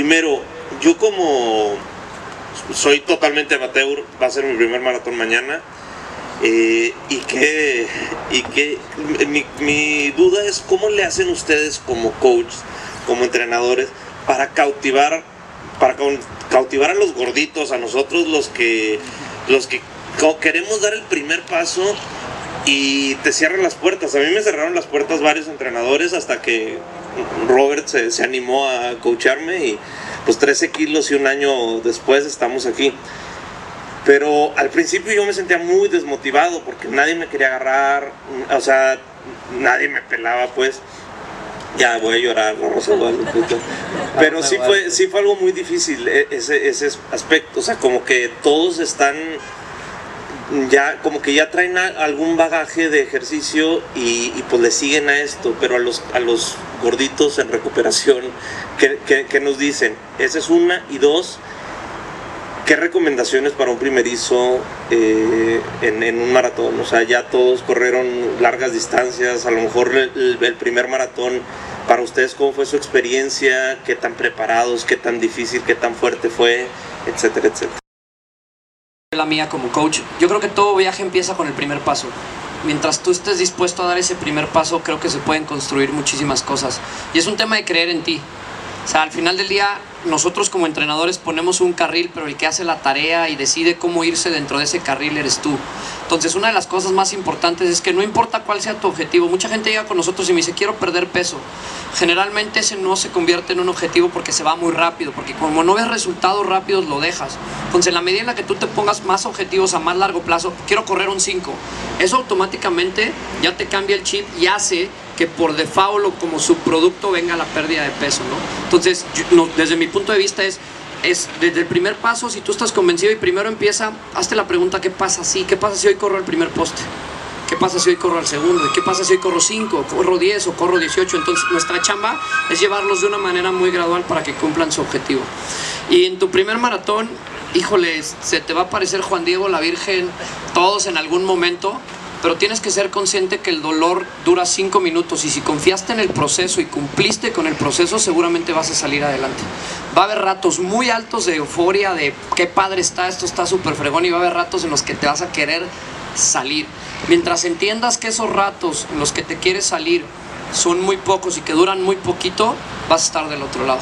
primero, yo como soy totalmente amateur, va a ser mi primer maratón mañana. Eh, y que, y que mi, mi, duda es cómo le hacen ustedes como coach, como entrenadores, para cautivar, para cautivar a los gorditos, a nosotros los que, los que queremos dar el primer paso y te cierran las puertas. A mí me cerraron las puertas varios entrenadores hasta que Robert se, se animó a coacharme y pues 13 kilos y un año después estamos aquí. Pero al principio yo me sentía muy desmotivado porque nadie me quería agarrar, o sea, nadie me pelaba pues. Ya voy a llorar, Rosa Pero sí fue, sí fue algo muy difícil e, ese, ese aspecto, o sea, como que todos están ya como que ya traen algún bagaje de ejercicio y, pues le siguen a esto, pero a los, a los gorditos en recuperación, ¿qué, nos dicen? Esa es una y dos, ¿qué recomendaciones para un primerizo eh, en, un maratón? O sea, ya todos corrieron largas distancias, a lo mejor el, el primer maratón, para ustedes, ¿cómo fue su experiencia? ¿Qué tan preparados? ¿Qué tan difícil? ¿Qué tan fuerte fue? Etcétera, etcétera mía como coach, yo creo que todo viaje empieza con el primer paso. Mientras tú estés dispuesto a dar ese primer paso, creo que se pueden construir muchísimas cosas. Y es un tema de creer en ti. O sea, al final del día, nosotros como entrenadores ponemos un carril, pero el que hace la tarea y decide cómo irse dentro de ese carril eres tú. Entonces, una de las cosas más importantes es que no importa cuál sea tu objetivo, mucha gente llega con nosotros y me dice, quiero perder peso. Generalmente ese no se convierte en un objetivo porque se va muy rápido, porque como no ves resultados rápidos, lo dejas. Entonces, en la medida en la que tú te pongas más objetivos a más largo plazo, quiero correr un 5, eso automáticamente ya te cambia el chip y hace que por default o como subproducto venga la pérdida de peso, ¿no? Entonces, desde mi punto de vista es, es desde el primer paso, si tú estás convencido y primero empieza, hazte la pregunta, ¿qué pasa si? ¿Qué pasa si hoy corro el primer poste? ¿Qué pasa si hoy corro al segundo? ¿Y qué pasa si hoy corro 5, corro 10 o corro 18? Entonces nuestra chamba es llevarlos de una manera muy gradual para que cumplan su objetivo. Y en tu primer maratón, híjole, se te va a parecer Juan Diego, la Virgen, todos en algún momento, pero tienes que ser consciente que el dolor dura cinco minutos y si confiaste en el proceso y cumpliste con el proceso, seguramente vas a salir adelante. Va a haber ratos muy altos de euforia, de qué padre está, esto está súper fregón, y va a haber ratos en los que te vas a querer salir. Mientras entiendas que esos ratos en los que te quieres salir son muy pocos y que duran muy poquito, vas a estar del otro lado.